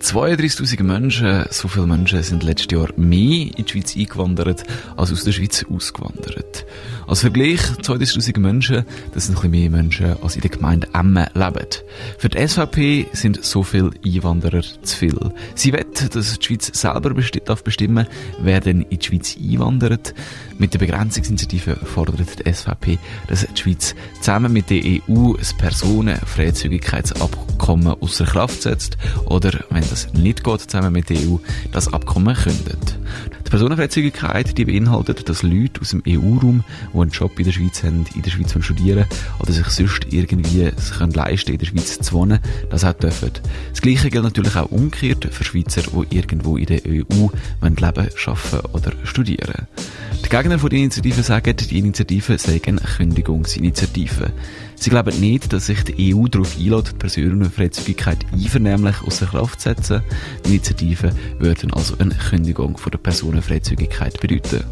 32.000 Menschen, so viele Menschen sind letztes Jahr mehr in die Schweiz eingewandert, als aus der Schweiz ausgewandert. Als Vergleich, 32.000 Menschen, das sind ein bisschen mehr Menschen, als in der Gemeinde Emmen leben. Für die SVP sind so viele Einwanderer zu viel. Sie wett, dass die Schweiz selber darf bestimmen, wer denn in die Schweiz einwandert. Mit der Begrenzungsinitiative fordert die SVP, dass die Schweiz zusammen mit der EU das Personenfreizügigkeitsabkommen außer Kraft setzt oder, wenn das nicht geht, zusammen mit der EU das Abkommen kündet. Die Personenfreizügigkeit die beinhaltet, dass Leute aus dem EU-Raum, die einen Job in der Schweiz haben, in der Schweiz studieren oder sich sonst irgendwie sich können leisten in der Schweiz zu wohnen, das auch dürfen. Das Gleiche gilt natürlich auch umgekehrt für Schweizer, die irgendwo in der EU leben, arbeiten oder studieren. Die Gegner von der Initiative sagen, die Initiative sei eine Kündigungsinitiative. Sie glauben nicht, dass sich die EU darauf einlädt, die Personenfreizügigkeit einvernehmlich außer Kraft zu setzen. Die Initiative würde also eine Kündigung von der Personenfreizügigkeit bedeuten.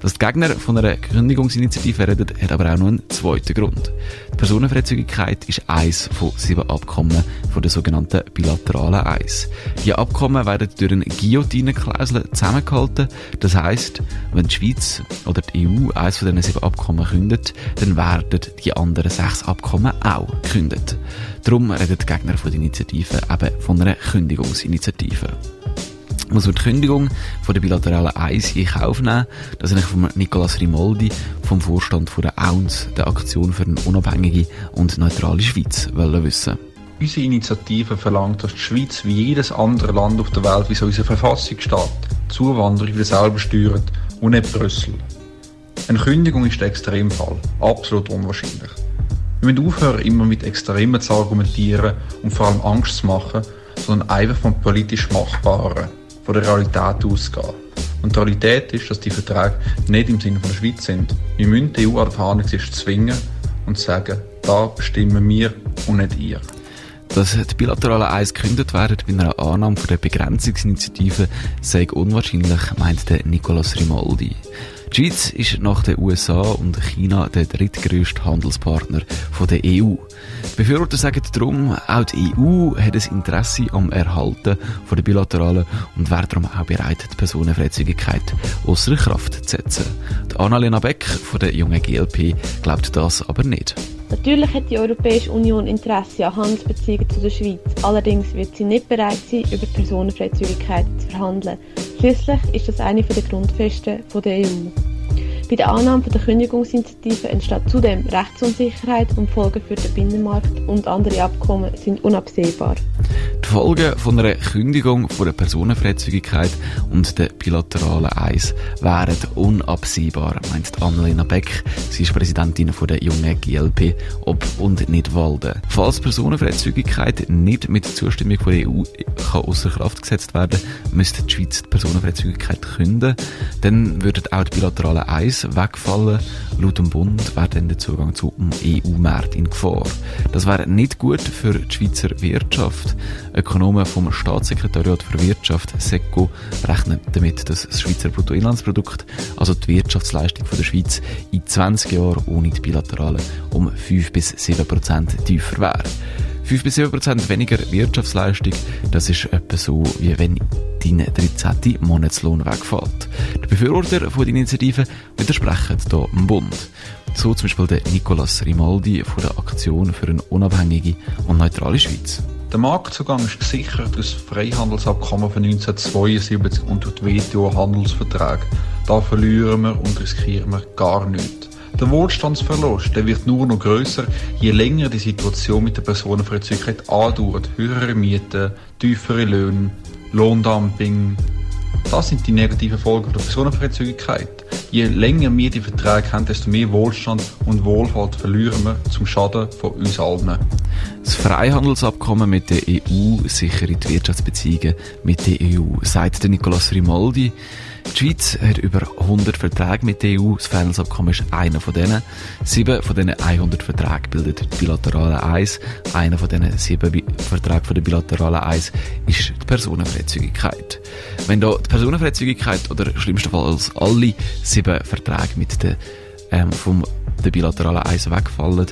Dass die Gegner von einer Kündigungsinitiative reden, hat aber auch noch einen zweiten Grund. Die Personenfreizügigkeit ist eins von sieben Abkommen von der sogenannten bilateralen Eis. Die Abkommen werden durch eine Guillotine-Klausel zusammengehalten. Das heisst, wenn die Schweiz oder die EU eins von diesen sieben Abkommen kündet, dann werden die anderen sechs Abkommen auch gekündigt. Darum reden die Gegner von der Initiative eben von einer Kündigungsinitiative muss man die Kündigung von der bilateralen Eis in Kauf nehmen. Das ich von Nicolas Rimoldi vom Vorstand von der AUNS, der Aktion für eine unabhängige und neutrale Schweiz, wissen. Unsere Initiative verlangt, dass die Schweiz wie jedes andere Land auf der Welt, wie so unsere Verfassung steht, Zuwanderung wieder selber steuert und nicht Brüssel. Eine Kündigung ist der Extremfall, absolut unwahrscheinlich. Wir müssen aufhören, immer mit Extremen zu argumentieren und vor allem Angst zu machen, sondern einfach vom politisch Machbaren von der Realität ausgehen. Und die Realität ist, dass die Verträge nicht im Sinne der Schweiz sind. Wir müssen die EU an der Verhandlungstisch zwingen und sagen, da bestimmen wir und nicht ihr. Dass die bilateralen Eis gekündigt werden bei einer Annahme der Begrenzungsinitiative sei unwahrscheinlich, meint der Nicolas Rimoldi. Die Schweiz ist nach den USA und China der drittgrößte Handelspartner der EU. Die Befürworter sagen darum, auch die EU hat ein Interesse am Erhalten der bilateralen und wäre darum auch bereit, die Personenfreizügigkeit außer Kraft zu setzen. Die Annalena Beck von der jungen GLP glaubt das aber nicht. Natürlich hat die Europäische Union Interesse an Handelsbeziehungen zu der Schweiz. Allerdings wird sie nicht bereit sein, über Personenfreizügigkeit zu verhandeln. Schließlich ist das eine der Grundfesten der EU. Bei der Annahme der Kündigungsinitiative entsteht zudem Rechtsunsicherheit und Folgen für den Binnenmarkt und andere Abkommen sind unabsehbar. Die Folgen von einer Kündigung von der Personenfreizügigkeit und der bilateralen Eis wären unabsehbar, meint Annalena Beck. Sie ist Präsidentin von der jungen GLP Ob- und Nidwalden. Falls Personenfreizügigkeit nicht mit Zustimmung von der EU kann außer Kraft gesetzt werden, müsste die Schweiz die Personenfreizügigkeit künden. Dann würden auch die bilateralen Eis wegfallen. Laut dem Bund wäre dann der Zugang zum EU-Markt in Gefahr. Das wäre nicht gut für die Schweizer Wirtschaft. Ökonomen vom Staatssekretariat für Wirtschaft, SECO, rechnen damit, dass das Schweizer Bruttoinlandsprodukt, also die Wirtschaftsleistung der Schweiz, in 20 Jahren ohne die Bilaterale um 5 bis 7 Prozent tiefer wäre. 5 bis 7 Prozent weniger Wirtschaftsleistung, das ist etwa so, wie wenn dein 13. Monatslohn wegfällt. Die Befürworter von der Initiative widersprechen hier dem Bund. So zum Beispiel der Nicolas Rimaldi von der Aktion für eine unabhängige und neutrale Schweiz. Der Marktzugang ist gesichert durch das Freihandelsabkommen von 1972 und durch die WTO-Handelsverträge. Da verlieren wir und riskieren wir gar nichts. Der Wohlstandsverlust der wird nur noch größer, je länger die Situation mit der Personenfreizügigkeit andauert. Höhere Mieten, tiefere Löhne, Lohndumping. Das sind die negativen Folgen der Personenfreizügigkeit. Je länger wir die Verträge haben, desto mehr Wohlstand und Wohlfahrt verlieren wir zum Schaden von uns allen. Das Freihandelsabkommen mit der EU sichere die Wirtschaftsbeziehungen mit der EU, sagt Nicolas Rimaldi. Die Schweiz hat über 100 Verträge mit der EU. Das Freihandelsabkommen ist einer von denen. Sieben von diesen 100 Verträgen bildet die bilaterale Eis. Einer von diesen sieben Verträgen von der bilateralen Eis ist die Personenfreizügigkeit. Wenn da die Personenfreizügigkeit oder schlimmstenfalls alle sieben Verträge mit der, ähm, vom der bilateralen Eis wegfallen,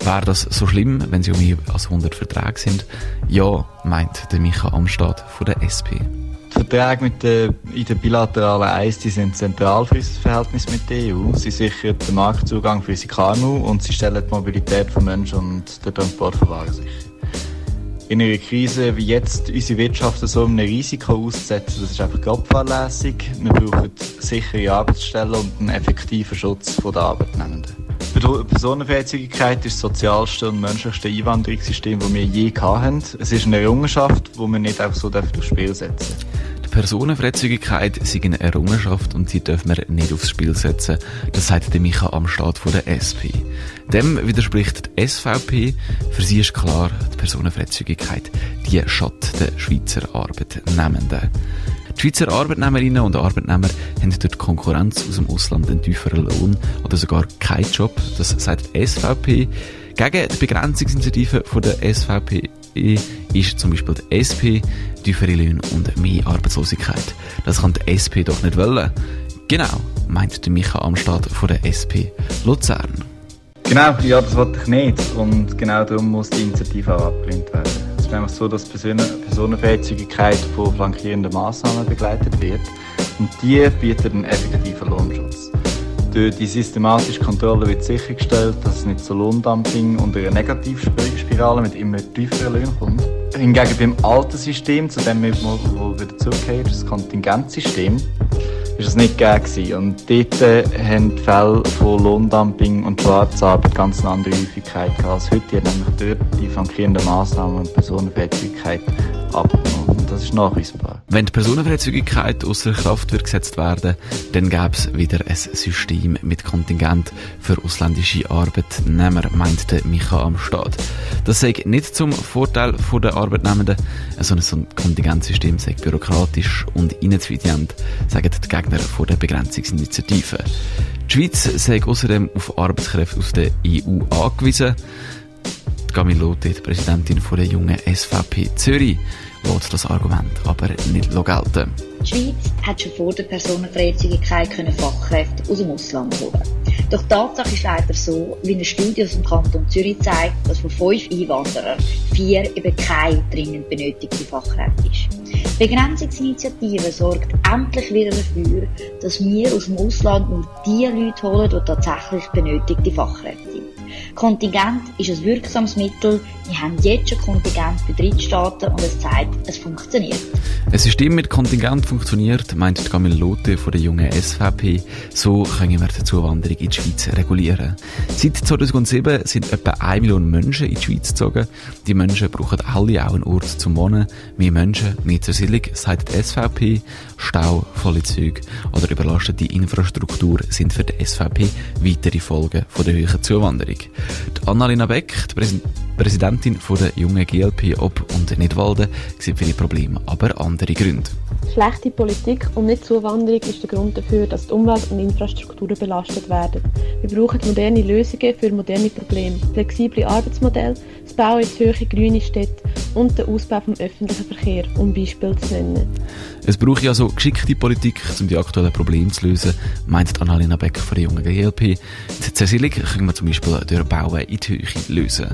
wäre das so schlimm, wenn sie um mehr als 100 Verträge sind? Ja, meint der Micha Amstad von der SP. Die Verträge mit der, in der bilateralen Eis die sind zentral für unser Verhältnis mit der EU. Sie sichern den Marktzugang für unsere KMU und sie stellen die Mobilität von Menschen und den Transport von Waren sicher. In einer Krise wie jetzt unsere Wirtschaft so einem Risiko auszusetzen, das ist einfach grobfahrlässig. Wir brauchen sichere Arbeitsstellen und einen effektiven Schutz der Arbeitnehmenden. Personenfreizügigkeit ist das sozialste und menschlichste Einwanderungssystem, das wir je hatten. Es ist eine Errungenschaft, die wir nicht einfach so aufs Spiel setzen dürfen. Die Personenfreizügigkeit ist eine Errungenschaft und sie dürfen wir nicht aufs Spiel setzen. Das sagt der Micha Amstad von der SP. Dem widerspricht die SVP. Für sie ist klar, die Personenfreizügigkeit, die schadet den Schweizer Arbeitnehmenden. Die Schweizer Arbeitnehmerinnen und Arbeitnehmer haben durch die Konkurrenz aus dem Ausland einen tieferen Lohn oder sogar keinen Job. Das sagt die SVP. Gegen die Begrenzungsinitiative von der SVP ist zum Beispiel die SP, tiefere Löhne und mehr Arbeitslosigkeit. Das kann die SP doch nicht wollen. Genau, meint der Micha Amstad von der SP Luzern. Genau, ja, das wollte ich nicht. Und genau darum muss die Initiative auch abgelehnt werden. Es ist nämlich so, dass die Personenfreizügigkeit von flankierenden Massnahmen begleitet wird. Und die bieten einen effektiven Lohnschutz. Durch die systematische Kontrolle wird sichergestellt, dass es nicht zu Lohndumping und einer Negativspirale mit immer tieferen Löhnen kommt. Hingegen beim alten System, zu dem wir wieder zurückkehren, das Kontingentsystem, ist es nicht gegeben. Und dort äh, haben die Fälle von Lohndumping und Schwarzarbeit ganz eine andere Häufigkeit als heute. Die haben nämlich dort die flankierenden Massnahmen und Personenfreizügigkeit abgenommen. Das ist nachweisbar. Wenn die Personenfreizügigkeit außer Kraft wird gesetzt werden, dann gäbe es wieder ein System mit Kontingent für ausländische Arbeitnehmer, meint der Micha Amstad. Das sei nicht zum Vorteil der Arbeitnehmenden, sondern so ein Kontingentsystem sei bürokratisch und ineffizient, sagen die Gegner von der Begrenzungsinitiative. Die Schweiz sei außerdem auf Arbeitskräfte aus der EU angewiesen. Gamilote, die Präsidentin von der jungen SVP Zürich, lässt das Argument aber nicht gelten. Die Schweiz hat schon vor der Personenfreizügigkeit Fachkräfte aus dem Ausland holen. Doch die Tatsache ist leider so, wie eine Studie aus dem Kanton Zürich zeigt, dass von fünf Einwanderern vier eben keine dringend benötigte Fachkräfte ist. Die Begrenzungsinitiative sorgt endlich wieder dafür, dass wir aus dem Ausland nur die Leute holen, die tatsächlich benötigte Fachkräfte. Kontingent ist ein wirksames Mittel. Wir haben jetzt schon Kontingent bei Drittstaaten und es zeigt, es funktioniert. Ein System mit Kontingent funktioniert, meint Camille Lotte von der jungen SVP. So können wir die Zuwanderung in die Schweiz regulieren. Seit 2007 sind etwa 1 Million Menschen in die Schweiz gezogen. Die Menschen brauchen alle auch einen Ort zum Wohnen. Mehr Menschen, mehr zur Siedlung, sagt die SVP. Stau, volle Züge oder überlastete Infrastruktur sind für die SVP weitere Folgen von der hohen Zuwanderung. Die Annalena Beck, die Präs Präsidentin von der jungen GLP Ob- und Nidwalden, sieht viele Probleme, aber andere Gründe. Schlechte Politik und nicht Zuwanderung ist der Grund dafür, dass die Umwelt und Infrastrukturen belastet werden. Wir brauchen moderne Lösungen für moderne Probleme, flexible Arbeitsmodelle, das Bauen in höhere grüne Städte und den Ausbau vom öffentlichen Verkehr, um Beispiele zu nennen. Es braucht ja so geschickte Politik, um die aktuellen Probleme zu lösen, meint Annalena Beck von der jungen GLP. Die Zersiedlung können wir zum Beispiel durch Bauen in die Höhe lösen.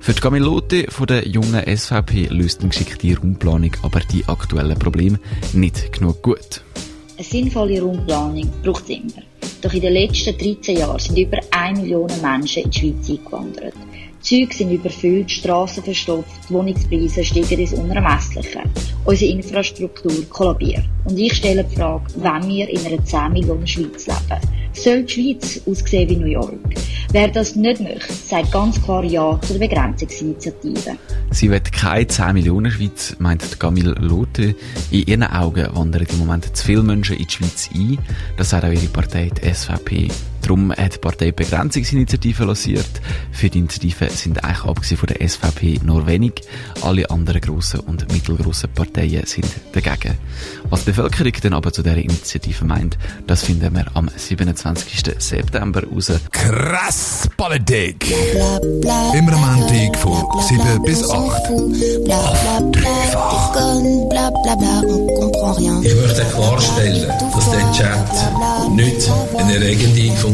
Für die Gamilote von der jungen SVP löst eine geschickte Raumplanung aber die aktuellen Probleme nicht genug gut. Eine sinnvolle Raumplanung braucht es immer. Doch in den letzten 13 Jahren sind über 1 Million Menschen in die Schweiz eingewandert. Die Züge sind überfüllt, Strassen verstopft, Wohnungspreise steigen ins Unermessliche. Unsere Infrastruktur kollabiert. Und ich stelle die Frage, wenn wir in einer 10 Millionen Schweiz leben, soll die Schweiz aussehen wie New York? Wer das nicht möchte, sagt ganz klar Ja zu der Begrenzungsinitiative. Sie wird keine 10 Millionen Schweiz, meint Camille Lotte. In ihren Augen wandern im Moment zu viele Menschen in die Schweiz ein. Das sagt auch ihre Partei, SVP. Darum hat die Partei Begrenzungsinitiative lanciert. Für die Initiative sind eigentlich abgesehen von der SVP nur wenig. Alle anderen grossen und mittelgroßen Parteien sind dagegen. Was die Bevölkerung dann aber zu dieser Initiative meint, das finden wir am 27. September raus. Krass Politik. Immer am Montag von 7 bis 8. Auf dreifach. Ich möchte klarstellen, dass der Chat nicht eine regende Funktion